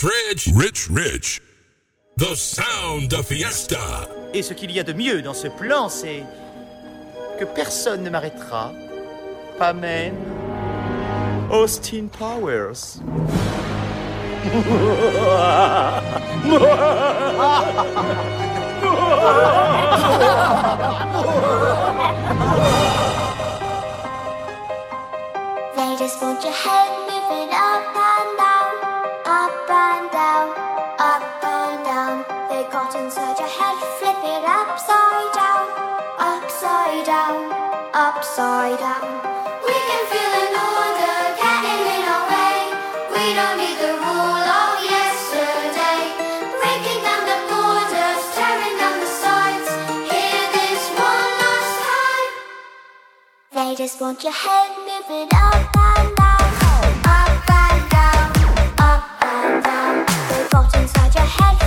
Rich, Rich, Rich, The sound of fiesta. Et ce qu'il y a de mieux dans ce plan, c'est que personne ne m'arrêtera, pas même Austin Powers. They. just want your head moving up and down, up and down, up and down. The thought inside your head.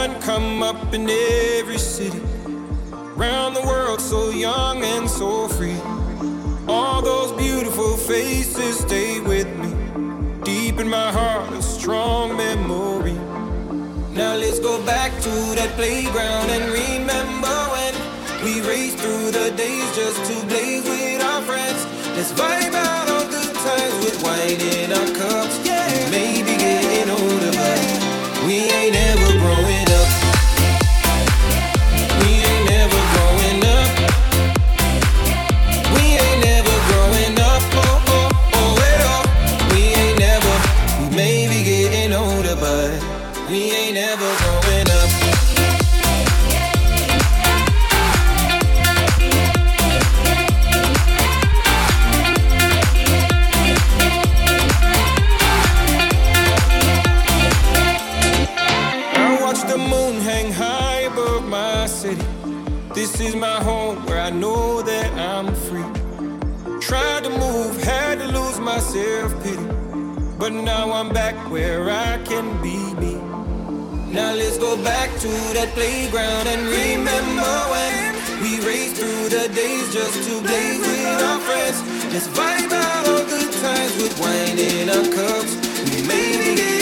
sun come up in every city. Round the world, so young and so free. All those beautiful faces stay with me. Deep in my heart, a strong memory. Now let's go back to that playground and remember when we raced through the days just to blaze with our friends. Let's vibe out all good times with wine in our cups. Yeah. back to that playground and remember when we raced through the days just to play with our friends. Let's vibe out all good times with wine in our cups. We made it.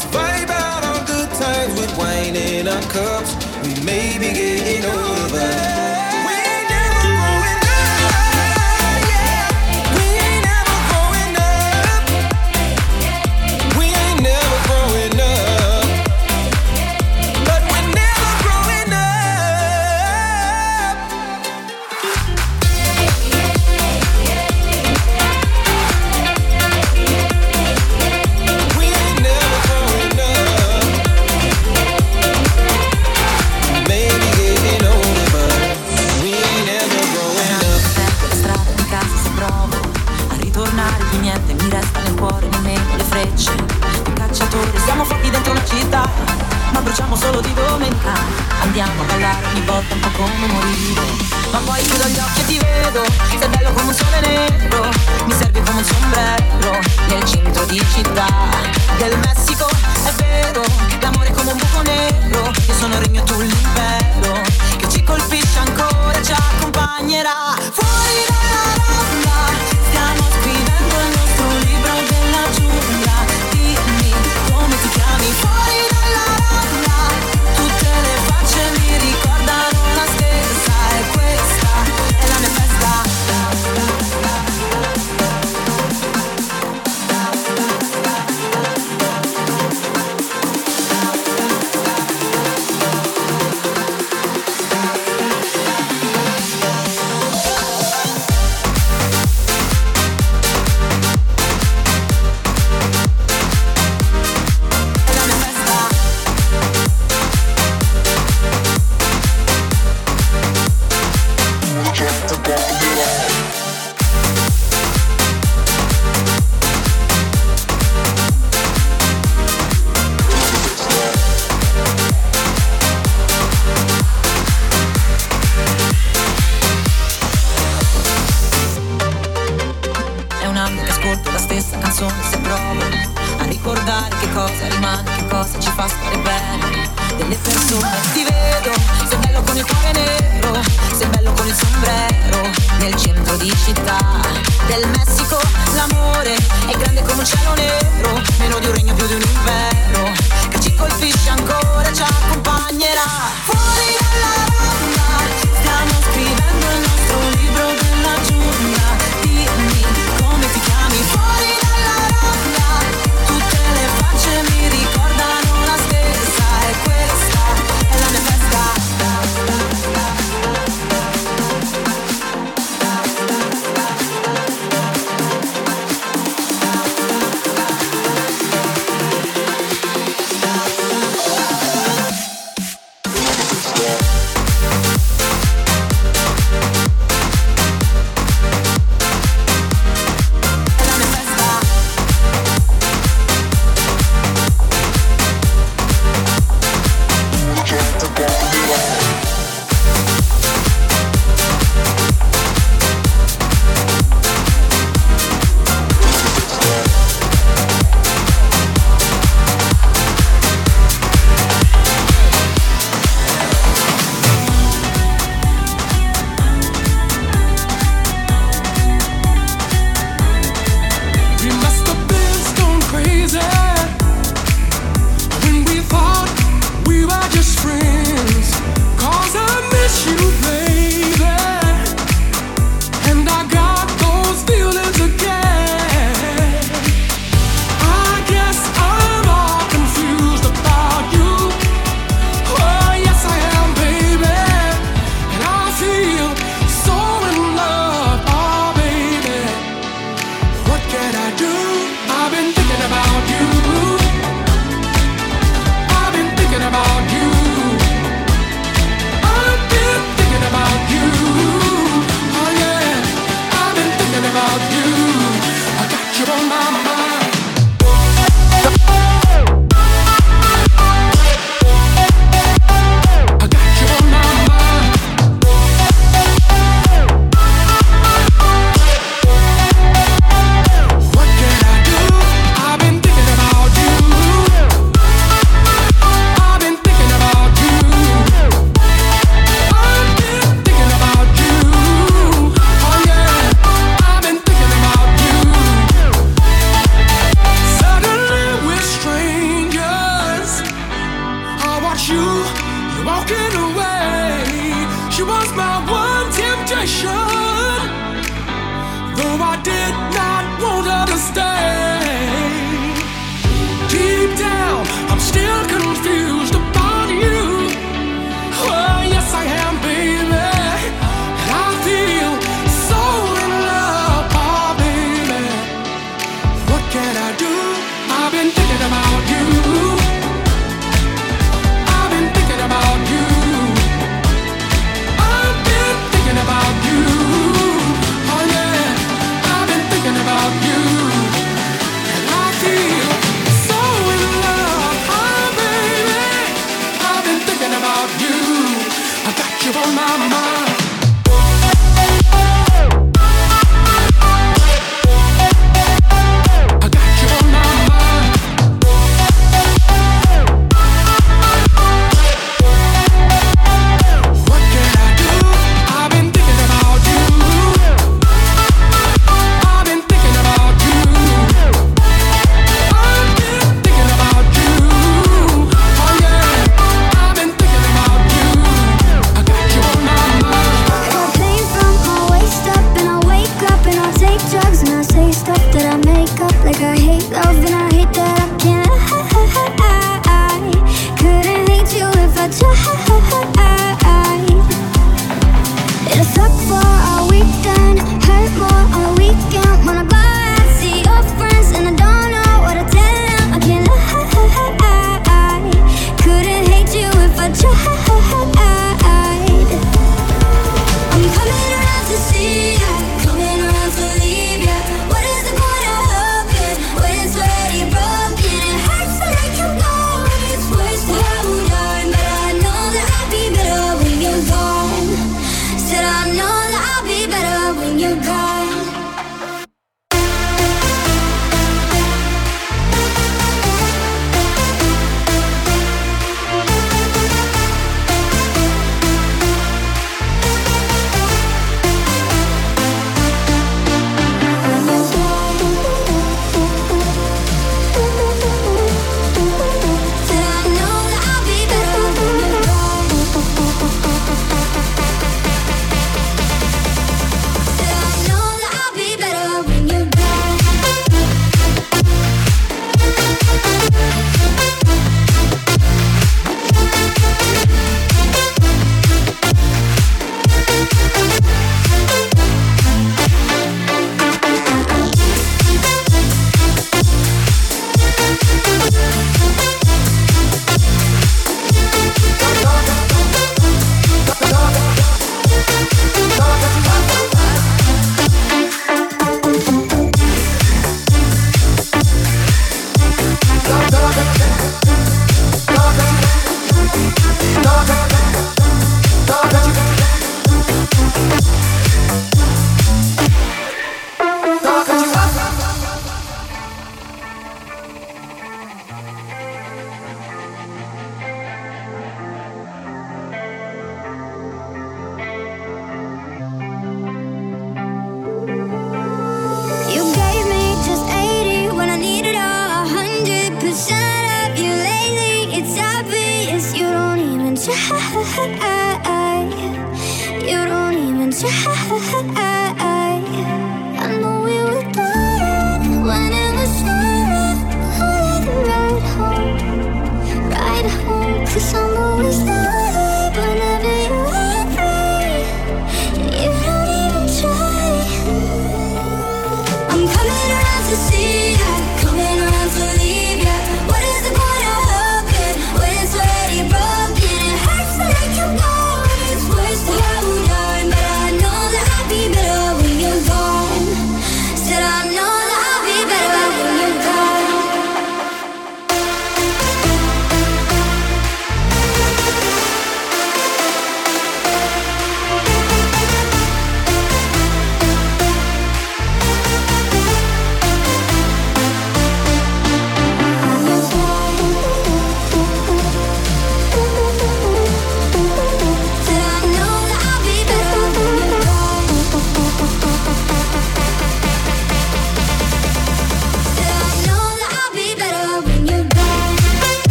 Let's vibe out on good times with wine in our cups. We may be getting older.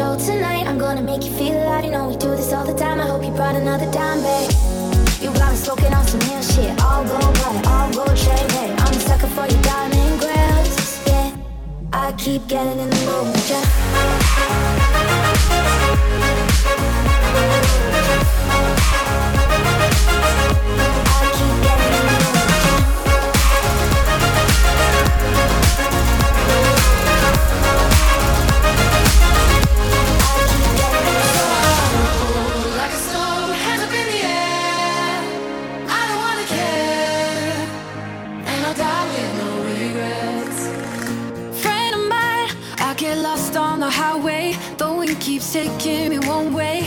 show tonight. I'm gonna make you feel alive. You know we do this all the time. I hope you brought another dime, babe. You got me smoking on some real shit. All gold, but all gold chain, Hey, I'm a sucker for your diamond grills. Yeah, I keep getting in the mood, yeah. keeps taking me one way.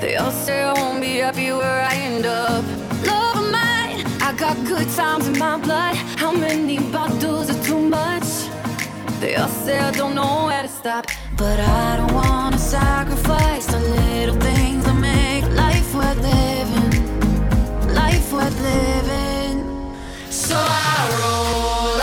They all say I won't be happy where I end up. Love of mine, I got good times in my blood. How many bottles are too much? They all say I don't know where to stop. But I don't wanna sacrifice the little things that make life worth living. Life worth living. So I roll.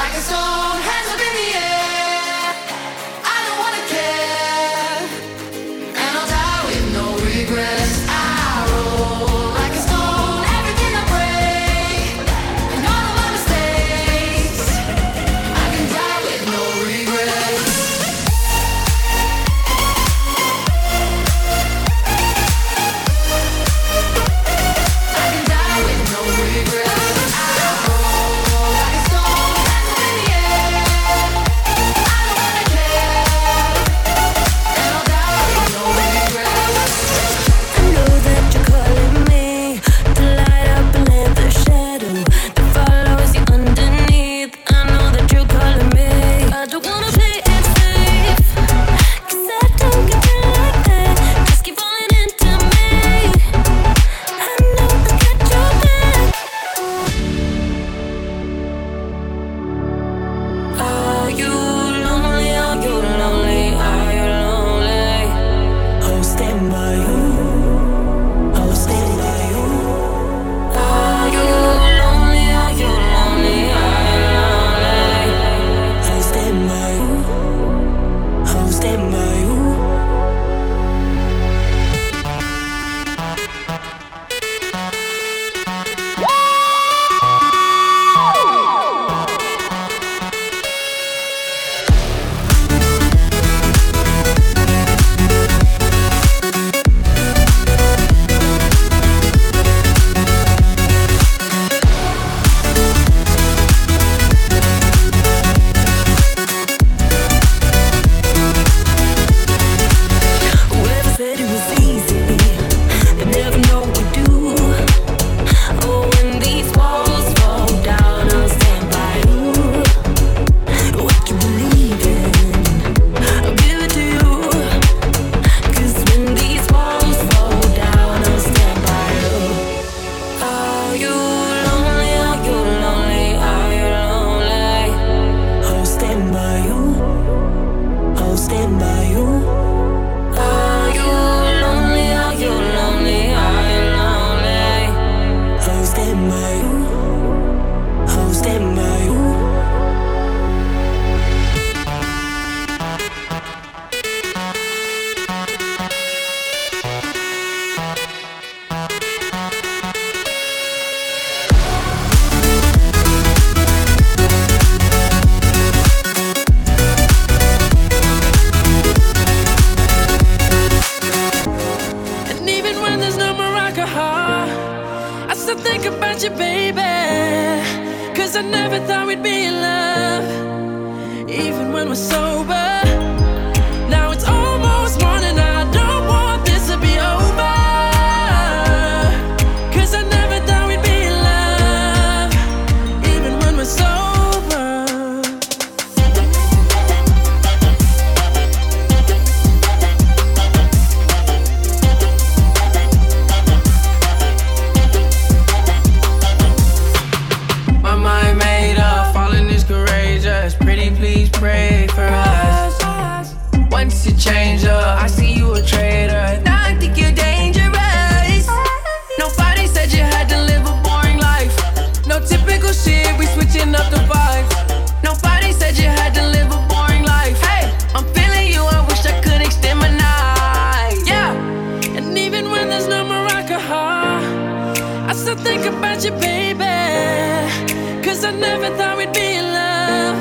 Never thought we'd be in love,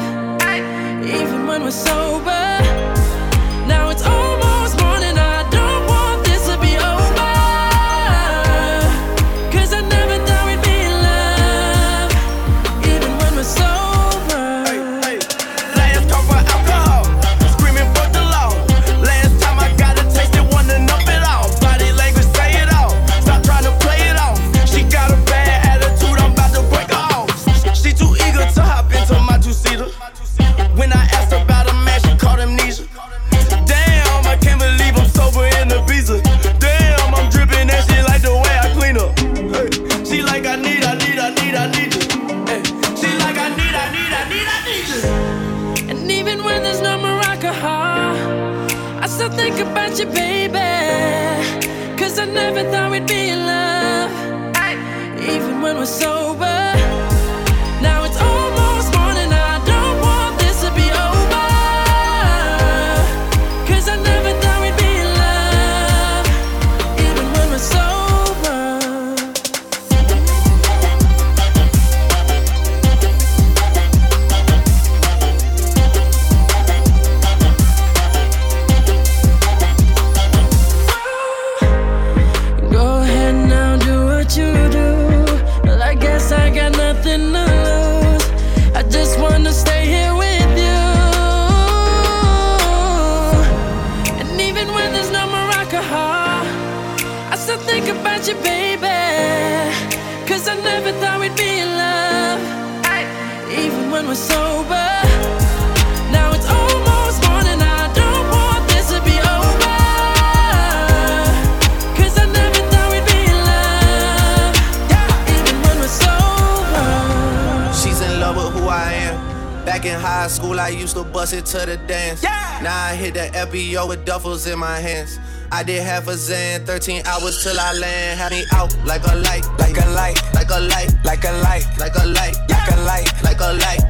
even when we're sober. I did half a Xan, 13 hours till I land. Had me out like a light, like a light, like a light, like a light, like a light, like a light, like a light.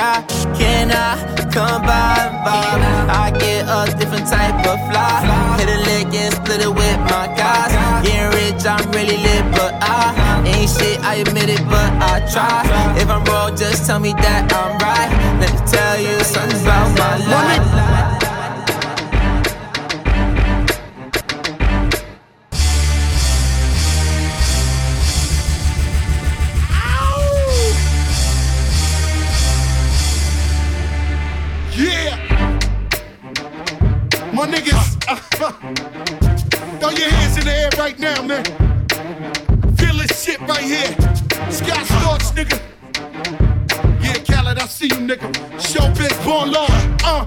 da can I come by? Vibe I get a different type of fly. Hit a lick and split it with my guys. Getting rich I'm really lit but I ain't shit I admit it but I try. If I'm wrong just tell me that I'm right. Let me tell you something about my life My niggas, throw your hands in the air right now, man. Feel this shit right here. Scott Storch, nigga. Yeah, Khaled, I see you, nigga. Showbiz, born law. Uh,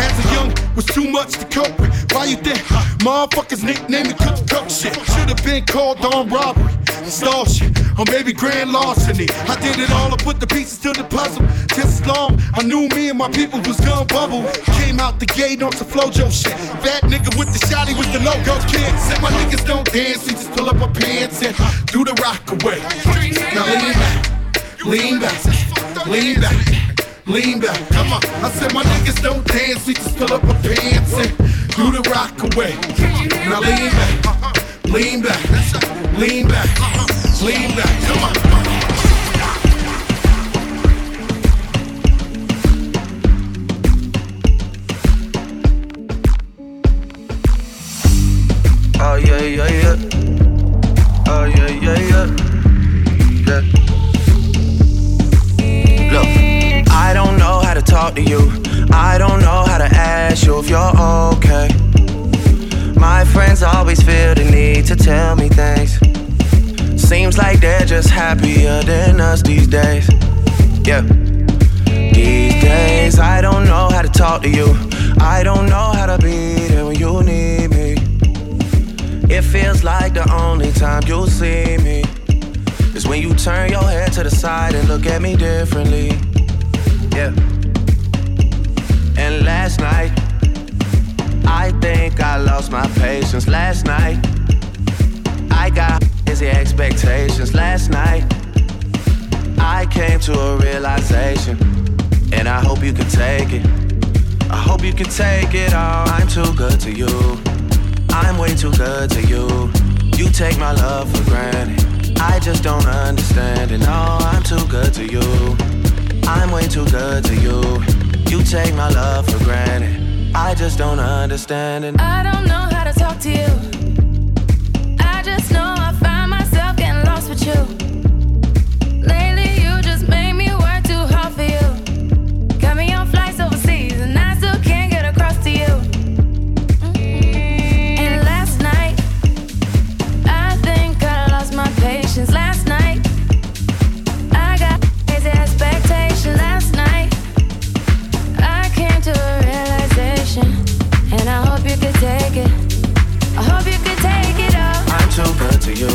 As a young, was too much to cope with. Why you think motherfuckers nickname me cook cook shit? Should've been called on robbery, stall shit, or maybe grand larceny. I did it all, I put the pieces to the puzzle. Just as long, I knew me and my people was gonna bubble. Came out the gate on some Flo-Jo shit. That nigga with the shotty was the logo kid. Said my niggas don't dance, we just pull up our pants and do the rock away. Now lean back, lean back, lean back. Lean back, come on. I said my niggas don't dance, we just fill up our pants and do the rock away. Now lean back, lean back, lean back, lean back, come on. Oh yeah, yeah, yeah. Oh yeah. Talk to you. I don't know how to ask you if you're okay. My friends always feel the need to tell me things. Seems like they're just happier than us these days. Yeah. These days, I don't know how to talk to you. I don't know how to be there when you need me. It feels like the only time you'll see me is when you turn your head to the side and look at me differently. Yeah. And last night, I think I lost my patience. Last night, I got busy expectations. Last night, I came to a realization, and I hope you can take it. I hope you can take it all. I'm too good to you. I'm way too good to you. You take my love for granted. I just don't understand it. No, oh, I'm too good to you. I'm way too good to you. You take my love for granted. I just don't understand it. I don't know how to talk to you. I just know I find myself getting lost with you. You.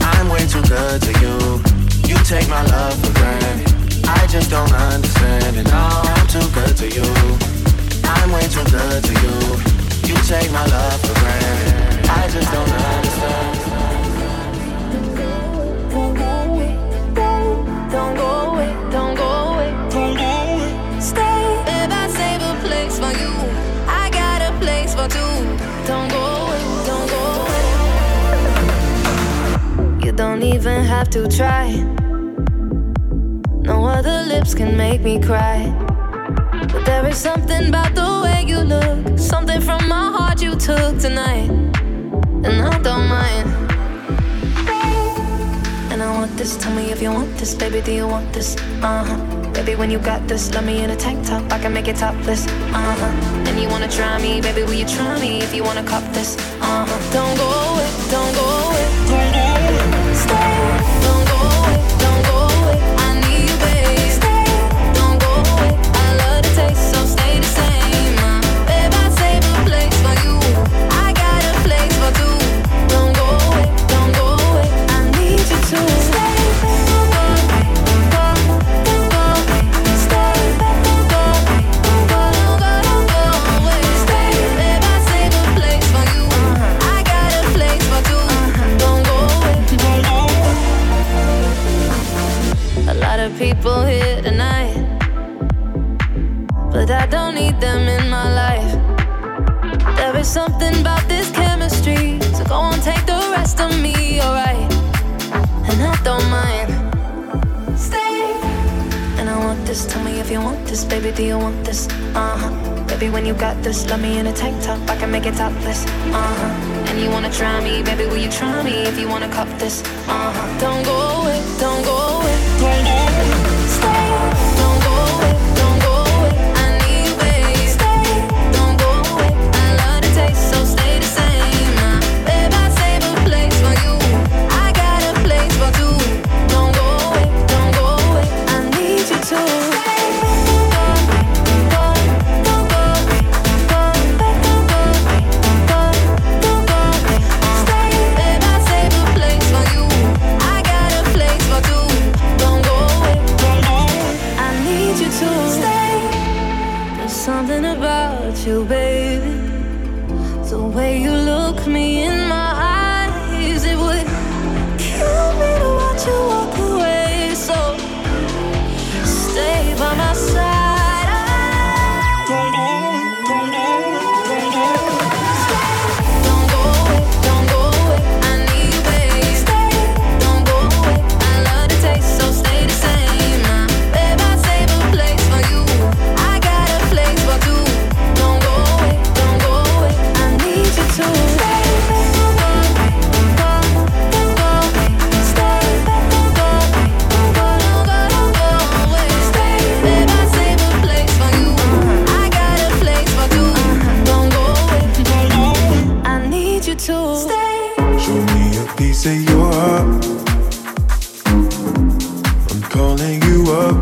I'm way too good to you. You take my love for granted. I just don't understand it. No, I'm too good to you. I'm way too good to you. You take my love for granted. I just don't understand. Don't go away, don't go away, don't go away, don't go away. Stay. If I save a place for you, I got a place for two. Don't go don't even have to try. No other lips can make me cry. But there is something about the way you look, something from my heart you took tonight, and I don't mind. And I want this. Tell me if you want this, baby. Do you want this? Uh huh. Baby, when you got this, let me in a tank top. I can make it topless. Uh huh. And you wanna try me, baby? Will you try me if you wanna cop this? Uh huh. Don't go this, love me in a tank top, I can make it topless. Uh huh. And you wanna try me, baby, will you try me if you wanna cup this? Uh huh. Don't go away, don't go away.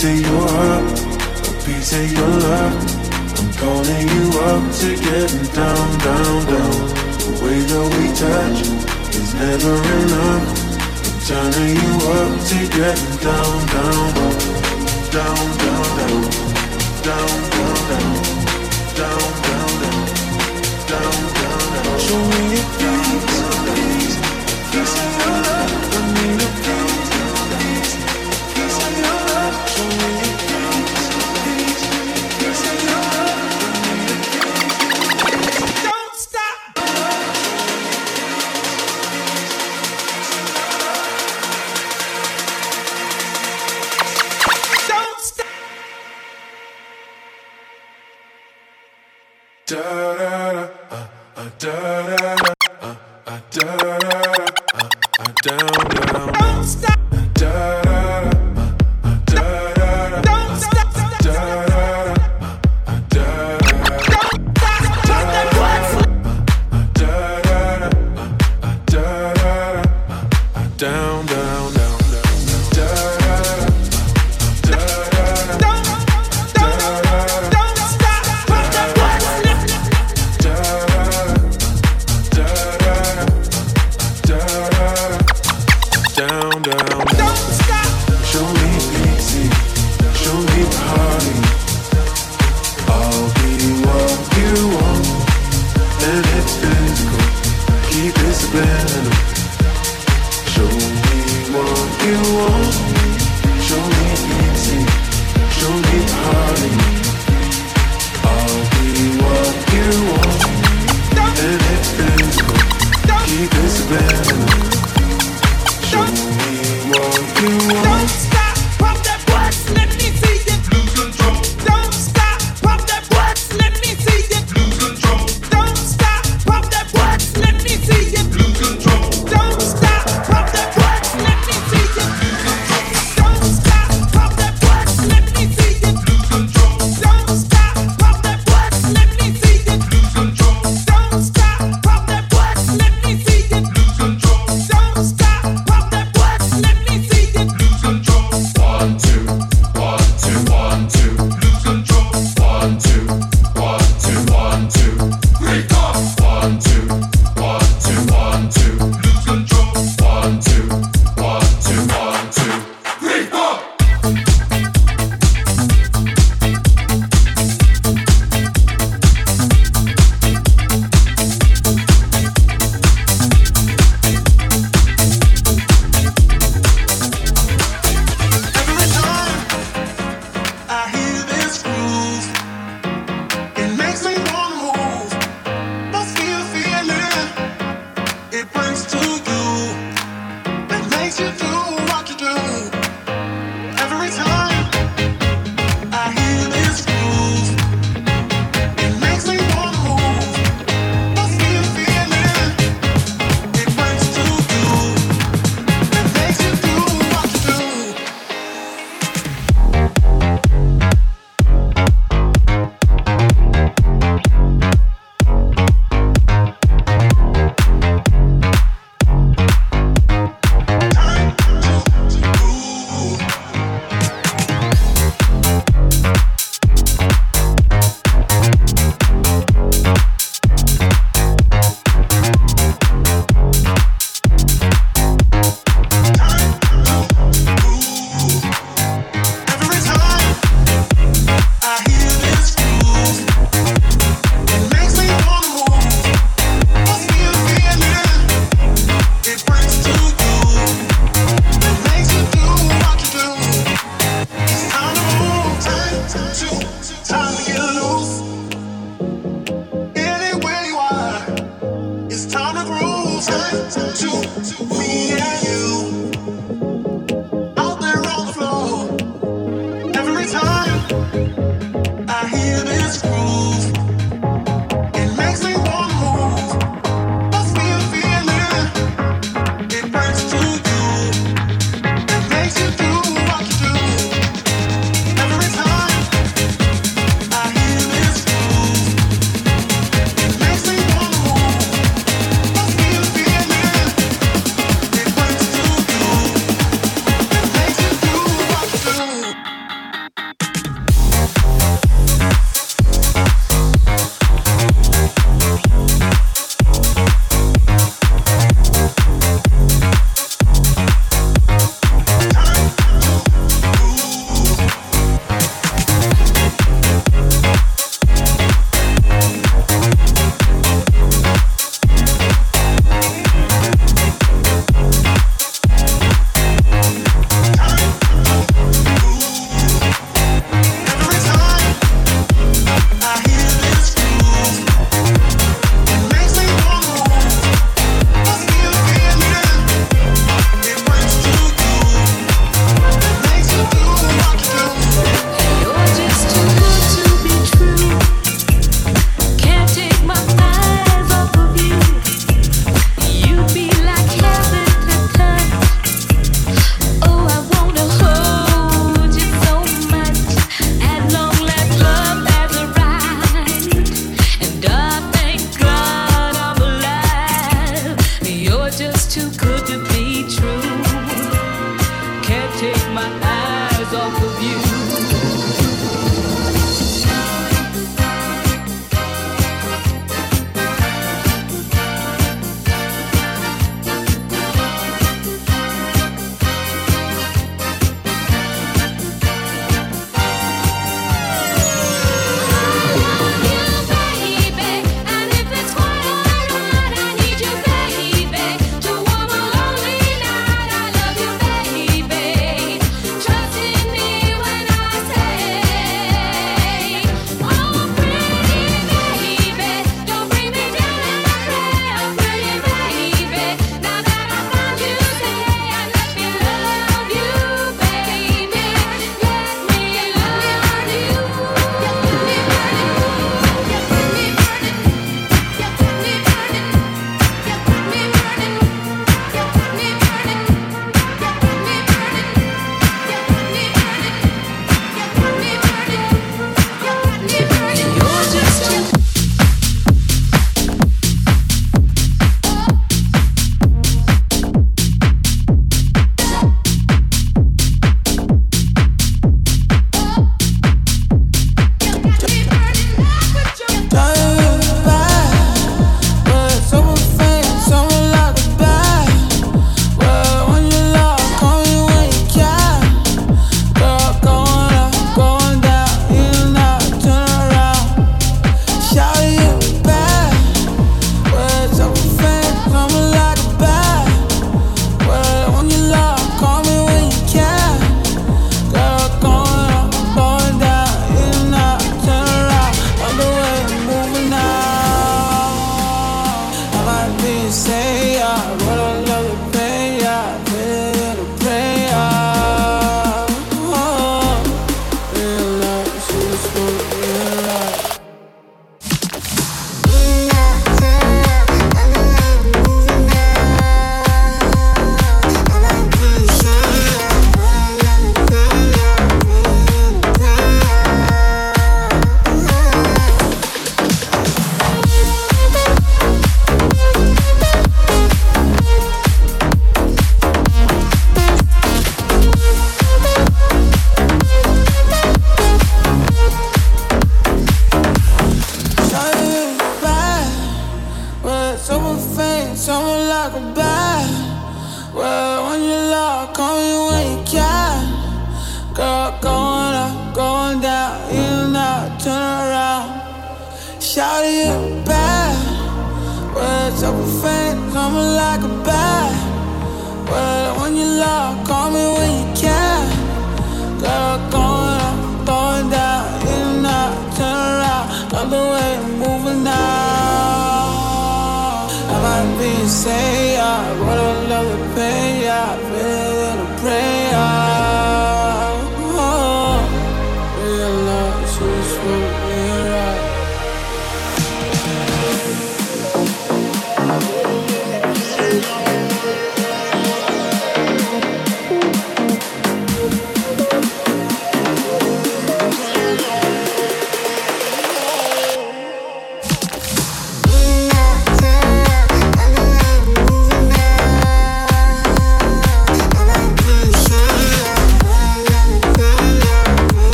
Piece of your heart, a piece of your love. I'm calling you up to getting down, down, down. The way that we touch is never enough. I'm turning you up to getting down, down, down, down, down, down, down, down, down, down, down, down, down, down. Show me a piece, piece, piece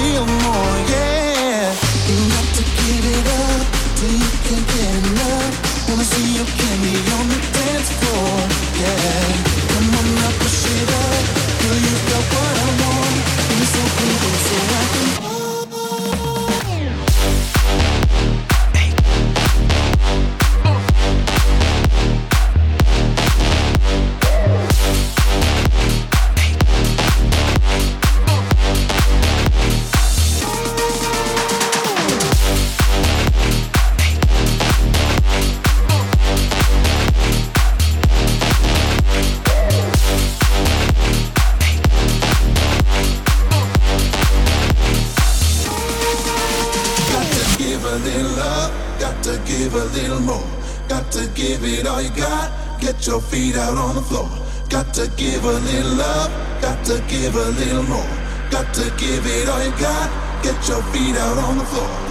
feel more, yeah. You got to give it up till you can't get enough. Wanna see your candy on the dance floor, yeah. give a little more. Got to give it all you got. Get your feet out on the floor.